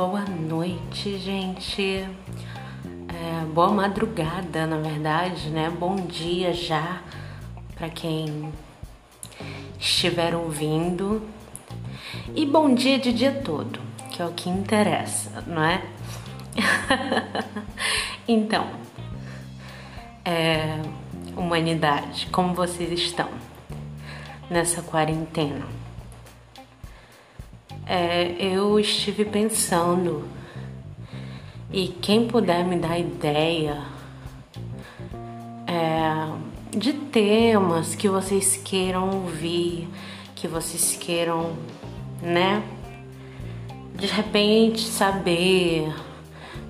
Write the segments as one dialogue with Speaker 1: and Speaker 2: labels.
Speaker 1: boa noite, gente. É, boa madrugada, na verdade, né? Bom dia já para quem estiver ouvindo. E bom dia de dia todo, que é o que interessa, não é? então, é, humanidade, como vocês estão nessa quarentena? É, eu estive pensando e quem puder me dar ideia é, de temas que vocês queiram ouvir, que vocês queiram, né? De repente saber,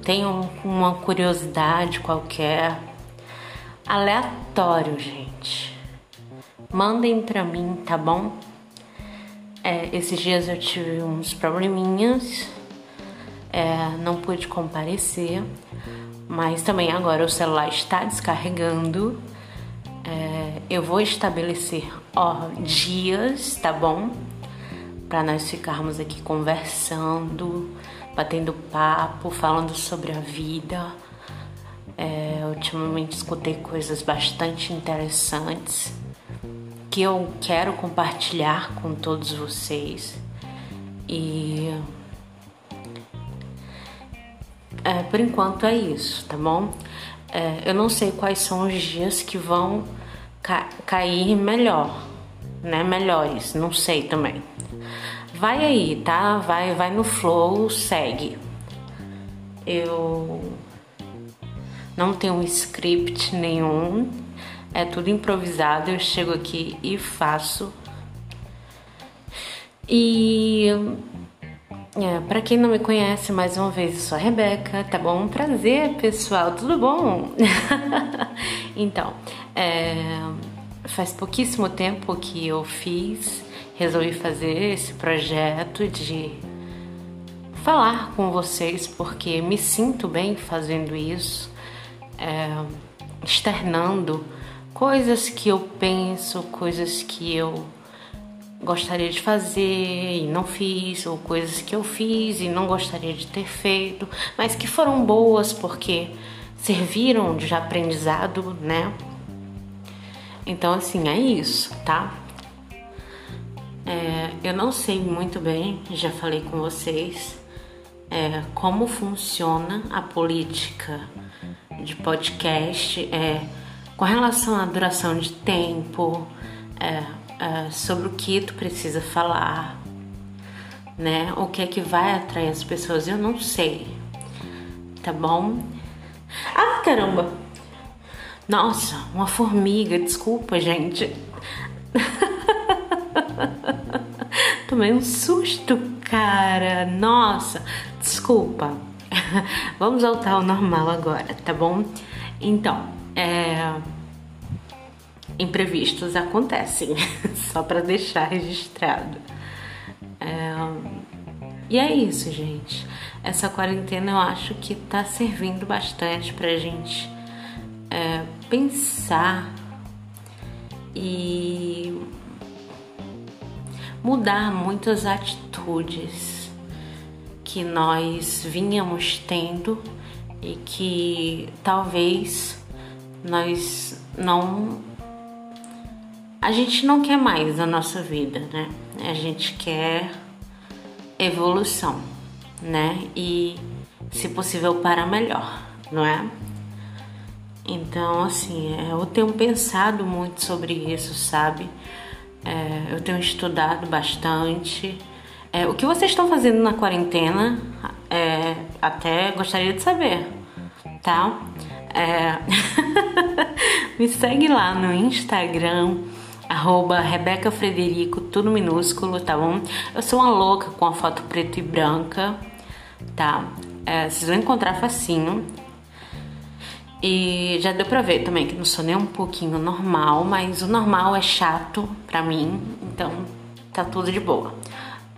Speaker 1: tenham uma curiosidade qualquer, aleatório, gente. Mandem pra mim, tá bom? É, esses dias eu tive uns probleminhas, é, não pude comparecer, mas também agora o celular está descarregando. É, eu vou estabelecer ó, dias, tá bom? Para nós ficarmos aqui conversando, batendo papo, falando sobre a vida. É, ultimamente escutei coisas bastante interessantes que eu quero compartilhar com todos vocês. E é, por enquanto é isso, tá bom? É, eu não sei quais são os dias que vão ca cair melhor, né? Melhores, não sei também. Vai aí, tá? Vai, vai no flow, segue. Eu não tenho um script nenhum, é tudo improvisado, eu chego aqui e faço. E é, para quem não me conhece, mais uma vez, eu sou a Rebeca, tá bom? Prazer, pessoal, tudo bom? então, é, faz pouquíssimo tempo que eu fiz, resolvi fazer esse projeto de falar com vocês, porque me sinto bem fazendo isso, é, externando coisas que eu penso, coisas que eu gostaria de fazer e não fiz, ou coisas que eu fiz e não gostaria de ter feito, mas que foram boas porque serviram de aprendizado, né? Então, assim, é isso, tá? É, eu não sei muito bem, já falei com vocês, é, como funciona a política de podcast. É, com relação à duração de tempo, é, é, sobre o que tu precisa falar, né? O que é que vai atrair as pessoas, eu não sei, tá bom? Ah, caramba! Nossa, uma formiga, desculpa, gente. Tomei um susto, cara. Nossa, desculpa. Vamos voltar ao normal agora, tá bom? Então, é, imprevistos acontecem, só para deixar registrado. É, e é isso, gente. Essa quarentena eu acho que tá servindo bastante pra gente é, pensar e mudar muitas atitudes que nós vínhamos tendo e que talvez nós não. A gente não quer mais a nossa vida, né? A gente quer evolução, né? E, se possível, para melhor, não é? Então, assim, é, eu tenho pensado muito sobre isso, sabe? É, eu tenho estudado bastante. É, o que vocês estão fazendo na quarentena? É, até gostaria de saber, tá? É... Me segue lá no Instagram, arroba Rebeca Frederico, tudo minúsculo, tá bom? Eu sou uma louca com a foto preta e branca, tá? É, vocês vão encontrar facinho. E já deu pra ver também que não sou nem um pouquinho normal, mas o normal é chato pra mim, então tá tudo de boa.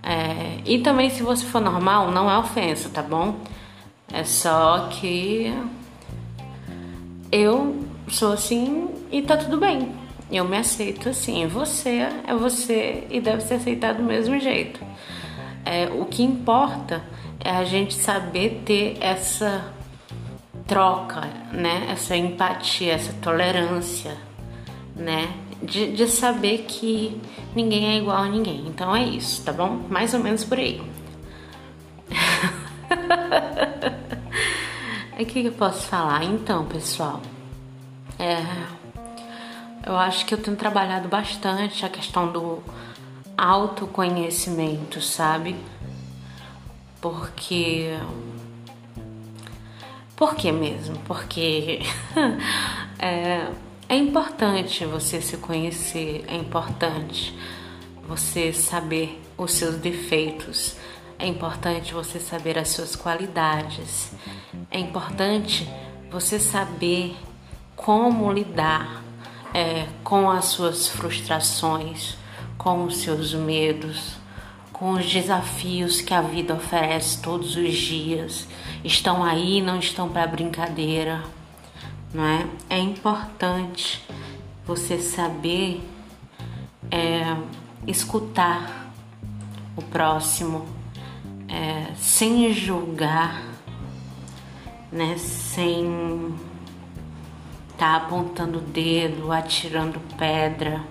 Speaker 1: É, e também se você for normal, não é ofensa, tá bom? É só que eu sou assim e tá tudo bem. Eu me aceito assim. Você é você e deve ser aceitado do mesmo jeito. É, o que importa é a gente saber ter essa troca, né? Essa empatia, essa tolerância, né? De, de saber que ninguém é igual a ninguém. Então é isso, tá bom? Mais ou menos por aí. O que, que eu posso falar? Então, pessoal, é, eu acho que eu tenho trabalhado bastante a questão do autoconhecimento, sabe? Porque. Por que mesmo? Porque é, é importante você se conhecer, é importante você saber os seus defeitos, é importante você saber as suas qualidades, é importante você saber como lidar é, com as suas frustrações, com os seus medos, com os desafios que a vida oferece todos os dias. Estão aí, não estão para brincadeira, não é? É importante você saber é, escutar o próximo é, sem julgar, né? Sem tá apontando o dedo, atirando pedra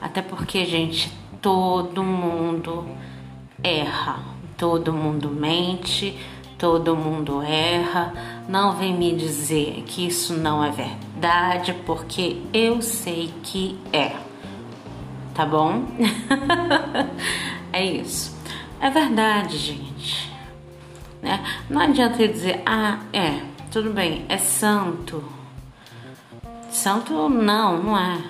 Speaker 1: até porque, gente, todo mundo erra, todo mundo mente, todo mundo erra. Não vem me dizer que isso não é verdade, porque eu sei que é. Tá bom? é isso. É verdade, gente. Né? Não adianta eu dizer, ah, é, tudo bem, é santo. Santo não, não é.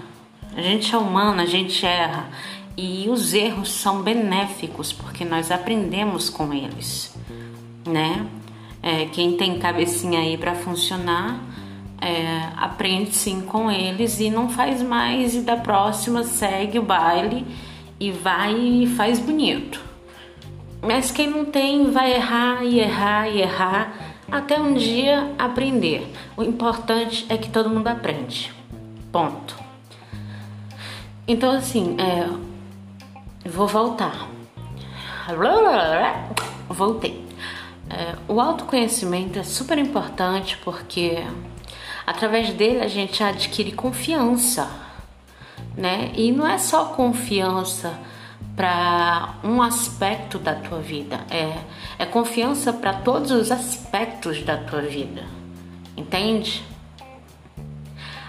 Speaker 1: A gente é humano, a gente erra e os erros são benéficos porque nós aprendemos com eles, né? É, quem tem cabecinha aí para funcionar é, aprende sim com eles e não faz mais e da próxima segue o baile e vai e faz bonito. Mas quem não tem vai errar e errar e errar até um dia aprender. O importante é que todo mundo aprende. Ponto. Então, assim, é, vou voltar. Voltei. É, o autoconhecimento é super importante porque através dele a gente adquire confiança, né? E não é só confiança para um aspecto da tua vida, é, é confiança para todos os aspectos da tua vida, entende?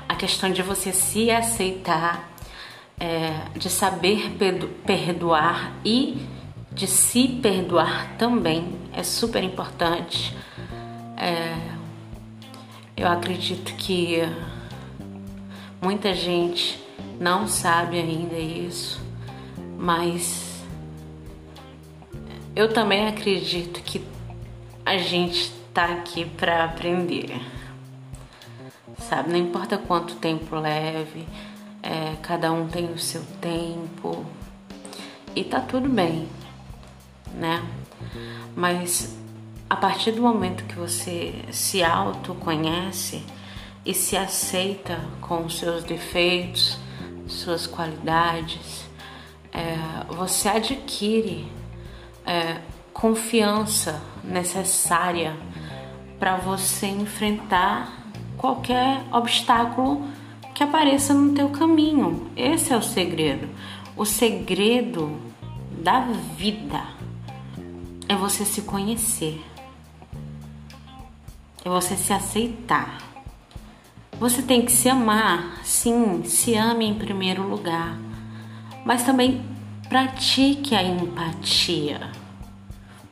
Speaker 1: A questão de você se aceitar é, de saber perdoar e de se perdoar também é super importante. É, eu acredito que muita gente não sabe ainda isso, mas eu também acredito que a gente está aqui para aprender, sabe? Não importa quanto tempo leve é, cada um tem o seu tempo e tá tudo bem, né? Mas a partir do momento que você se autoconhece e se aceita com os seus defeitos, suas qualidades, é, você adquire é, confiança necessária para você enfrentar qualquer obstáculo que apareça no teu caminho. Esse é o segredo. O segredo da vida é você se conhecer. É você se aceitar. Você tem que se amar, sim, se ame em primeiro lugar, mas também pratique a empatia,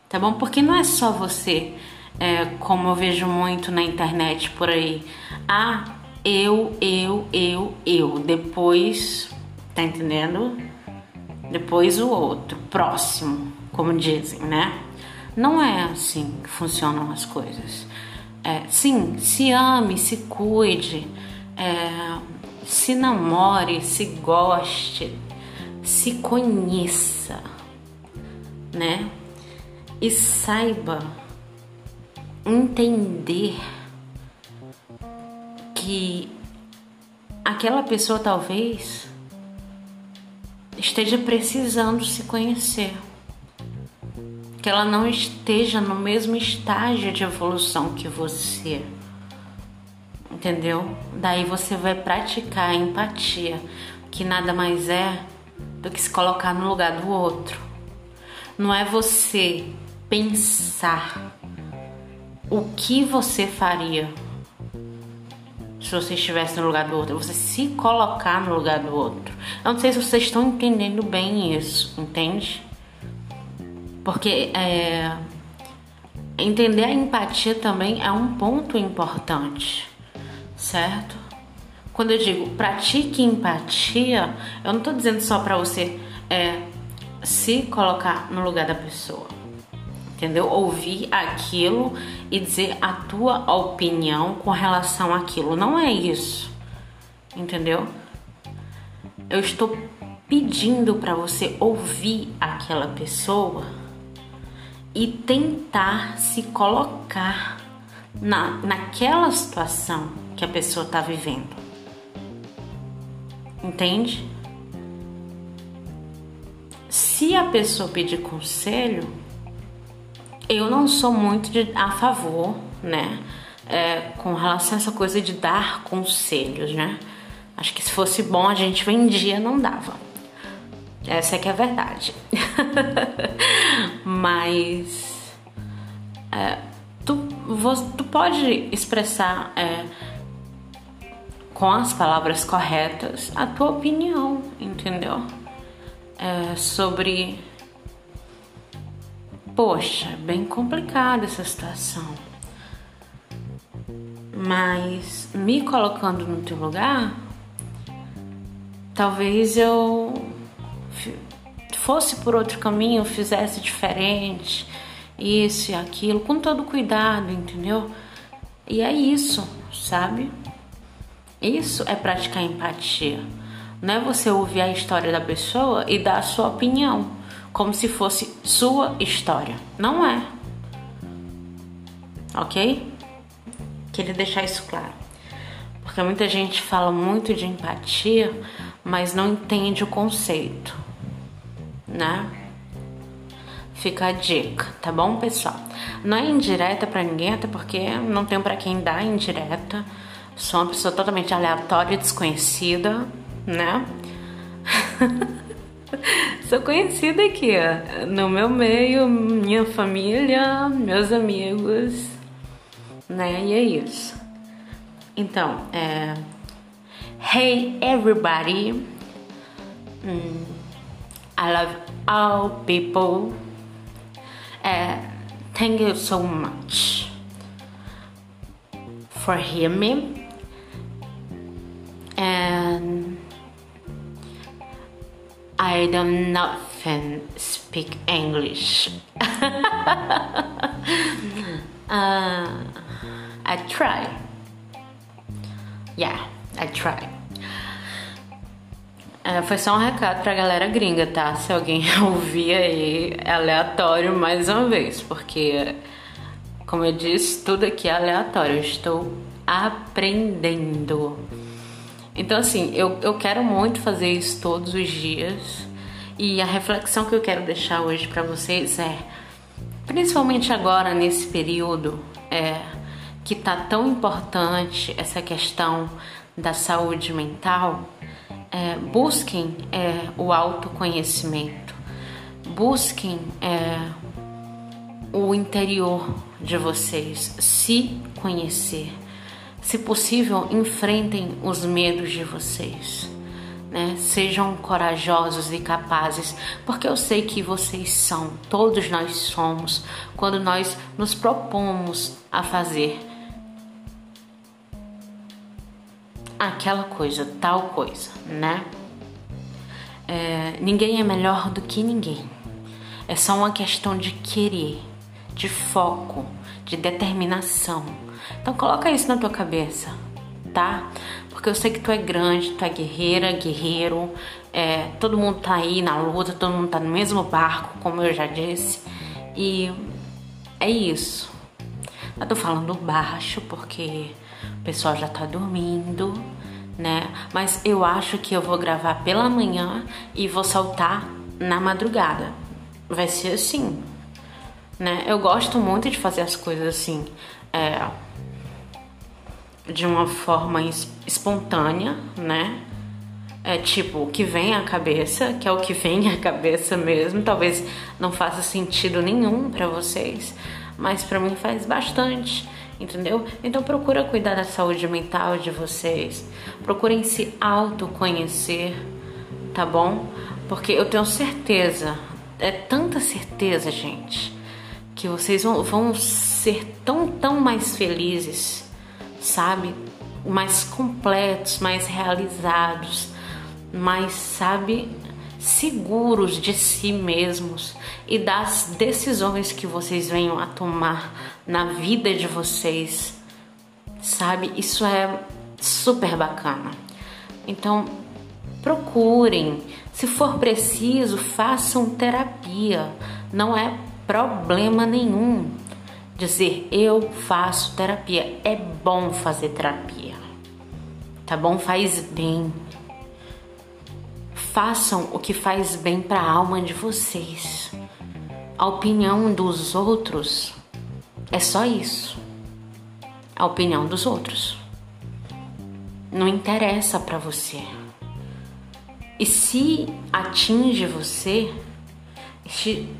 Speaker 1: tá bom? Porque não é só você, é, como eu vejo muito na internet por aí, ah, eu, eu, eu, eu. Depois, tá entendendo? Depois o outro, próximo, como dizem, né? Não é assim que funcionam as coisas. É, sim, se ame, se cuide, é, se namore, se goste, se conheça, né? E saiba entender que aquela pessoa talvez esteja precisando se conhecer. que ela não esteja no mesmo estágio de evolução que você. Entendeu? Daí você vai praticar a empatia, que nada mais é do que se colocar no lugar do outro. Não é você pensar o que você faria se você estivesse no lugar do outro, você se colocar no lugar do outro. Eu não sei se vocês estão entendendo bem isso, entende? Porque é, entender a empatia também é um ponto importante, certo? Quando eu digo pratique empatia, eu não estou dizendo só para você é, se colocar no lugar da pessoa entendeu? Ouvir aquilo e dizer a tua opinião com relação àquilo. Não é isso, entendeu? Eu estou pedindo para você ouvir aquela pessoa e tentar se colocar na, naquela situação que a pessoa está vivendo. Entende? Se a pessoa pedir conselho, eu não sou muito de, a favor, né? É, com relação a essa coisa de dar conselhos, né? Acho que se fosse bom a gente vendia, não dava. Essa é que é a verdade. Mas é, tu, tu pode expressar é, com as palavras corretas a tua opinião, entendeu? É, sobre Poxa, é bem complicada essa situação. Mas me colocando no teu lugar, talvez eu fosse por outro caminho, fizesse diferente, isso e aquilo, com todo cuidado, entendeu? E é isso, sabe? Isso é praticar empatia. Não é você ouvir a história da pessoa e dar a sua opinião como se fosse sua história. Não é. Ok? Queria deixar isso claro. Porque muita gente fala muito de empatia, mas não entende o conceito, né? Fica a dica, tá bom, pessoal? Não é indireta para ninguém, até porque não tenho para quem dar indireta. Sou uma pessoa totalmente aleatória e desconhecida, né? Sou conhecida aqui, ó, no meu meio, minha família, meus amigos, né? E é isso. Então, é. Hey everybody, mm, I love all people. Uh, thank you so much for hearing me. And I don't speak English. uh, I try. Yeah, I try. É, foi só um recado pra galera gringa, tá? Se alguém ouvir aí, é aleatório mais uma vez, porque, como eu disse, tudo aqui é aleatório. Eu estou aprendendo. Então, assim, eu, eu quero muito fazer isso todos os dias. E a reflexão que eu quero deixar hoje para vocês é, principalmente agora nesse período é, que tá tão importante essa questão da saúde mental, é, busquem é, o autoconhecimento, busquem é, o interior de vocês, se conhecer se possível, enfrentem os medos de vocês. Né? Sejam corajosos e capazes, porque eu sei que vocês são, todos nós somos, quando nós nos propomos a fazer aquela coisa, tal coisa, né? É, ninguém é melhor do que ninguém. É só uma questão de querer, de foco, de determinação então coloca isso na tua cabeça, tá? Porque eu sei que tu é grande, tu é guerreira, guerreiro, é, todo mundo tá aí na luta, todo mundo tá no mesmo barco, como eu já disse. E é isso. Eu tô falando baixo porque o pessoal já tá dormindo, né? Mas eu acho que eu vou gravar pela manhã e vou soltar na madrugada. Vai ser assim, né? Eu gosto muito de fazer as coisas assim, é, de uma forma espontânea, né? É tipo o que vem à cabeça, que é o que vem à cabeça mesmo. Talvez não faça sentido nenhum para vocês, mas para mim faz bastante, entendeu? Então procura cuidar da saúde mental de vocês. Procurem se autoconhecer, tá bom? Porque eu tenho certeza, é tanta certeza, gente, que vocês vão, vão ser tão, tão mais felizes, sabe? Mais completos, mais realizados, mais, sabe, seguros de si mesmos e das decisões que vocês venham a tomar na vida de vocês, sabe? Isso é super bacana. Então, procurem, se for preciso, façam terapia. Não é problema nenhum dizer eu faço terapia. É bom fazer terapia. Tá bom? Faz bem. Façam o que faz bem para a alma de vocês. A opinião dos outros é só isso. A opinião dos outros não interessa para você. E se atinge você,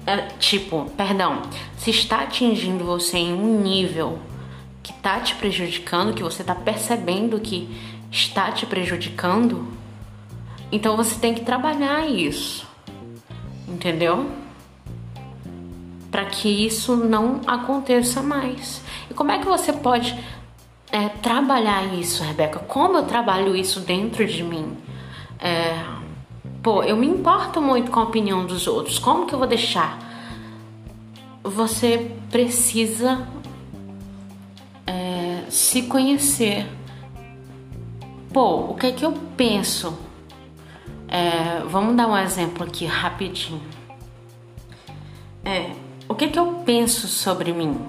Speaker 1: é, tipo, perdão, se está atingindo você em um nível que está te prejudicando, que você está percebendo que está te prejudicando, então você tem que trabalhar isso, entendeu? Para que isso não aconteça mais. E como é que você pode é, trabalhar isso, Rebeca? Como eu trabalho isso dentro de mim? É, pô, eu me importo muito com a opinião dos outros. Como que eu vou deixar? Você precisa é, se conhecer. Pô, o que é que eu penso é, vamos dar um exemplo aqui rapidinho. É, o que, que eu penso sobre mim?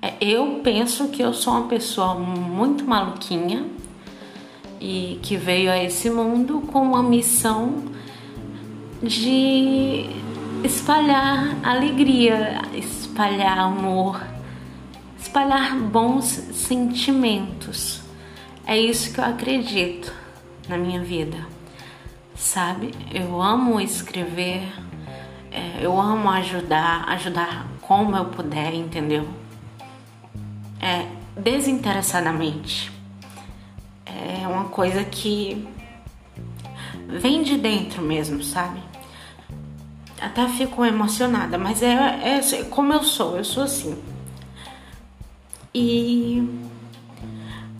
Speaker 1: É, eu penso que eu sou uma pessoa muito maluquinha e que veio a esse mundo com uma missão de espalhar alegria, espalhar amor, espalhar bons sentimentos. É isso que eu acredito na minha vida sabe? Eu amo escrever, é, eu amo ajudar, ajudar como eu puder, entendeu? É, desinteressadamente. É uma coisa que vem de dentro mesmo, sabe? Até fico emocionada, mas é, é, é como eu sou, eu sou assim. E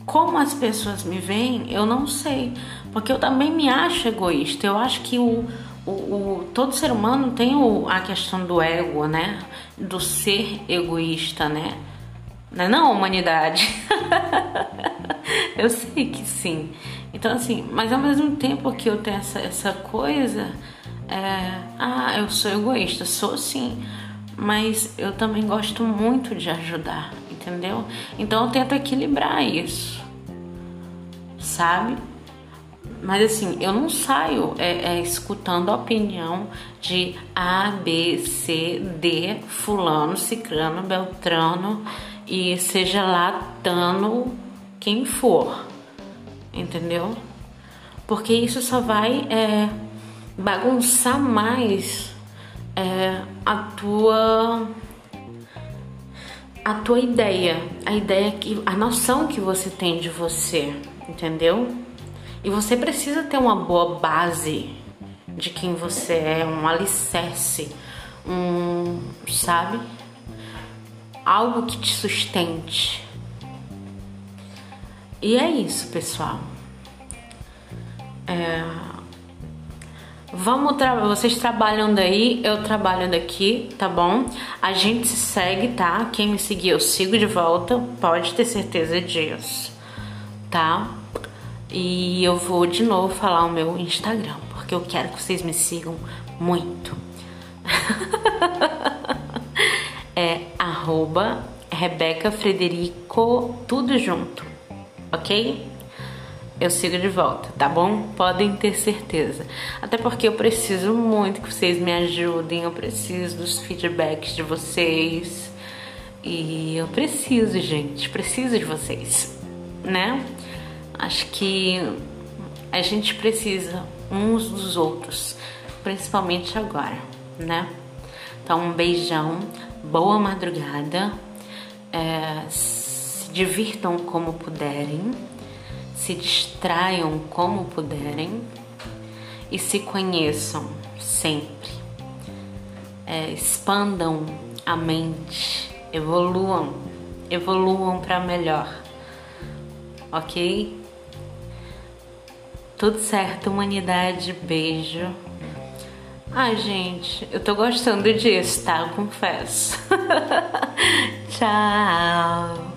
Speaker 1: como as pessoas me veem, eu não sei. Porque eu também me acho egoísta. Eu acho que o, o, o todo ser humano tem o, a questão do ego, né? Do ser egoísta, né? Não é não, humanidade? eu sei que sim. Então, assim, mas ao mesmo tempo que eu tenho essa, essa coisa, é, ah, eu sou egoísta, sou sim, mas eu também gosto muito de ajudar, entendeu? Então eu tento equilibrar isso, sabe? Mas assim, eu não saio é, é, escutando a opinião de A, B, C, D, fulano, ciclano, beltrano e seja lá tano quem for, entendeu? Porque isso só vai é, bagunçar mais é, a tua a tua ideia, a ideia que a noção que você tem de você, entendeu? E você precisa ter uma boa base de quem você é, um alicerce, um, sabe? Algo que te sustente. E é isso, pessoal. É... Vamos tra vocês trabalhando aí, eu trabalhando aqui, tá bom? A gente se segue, tá? Quem me seguir, eu sigo de volta, pode ter certeza disso, tá? E eu vou de novo falar o meu Instagram, porque eu quero que vocês me sigam muito. é arroba Rebeca Frederico, tudo junto, ok? eu sigo de volta, tá bom? Podem ter certeza. Até porque eu preciso muito que vocês me ajudem, eu preciso dos feedbacks de vocês. E eu preciso, gente, preciso de vocês, né? Acho que a gente precisa uns dos outros, principalmente agora, né? Então, um beijão, boa madrugada, é, divirtam como puderem se distraiam como puderem e se conheçam sempre. É, expandam a mente, evoluam, evoluam para melhor, ok? Tudo certo, humanidade, beijo. Ai, gente, eu tô gostando disso, tá? Eu confesso. Tchau.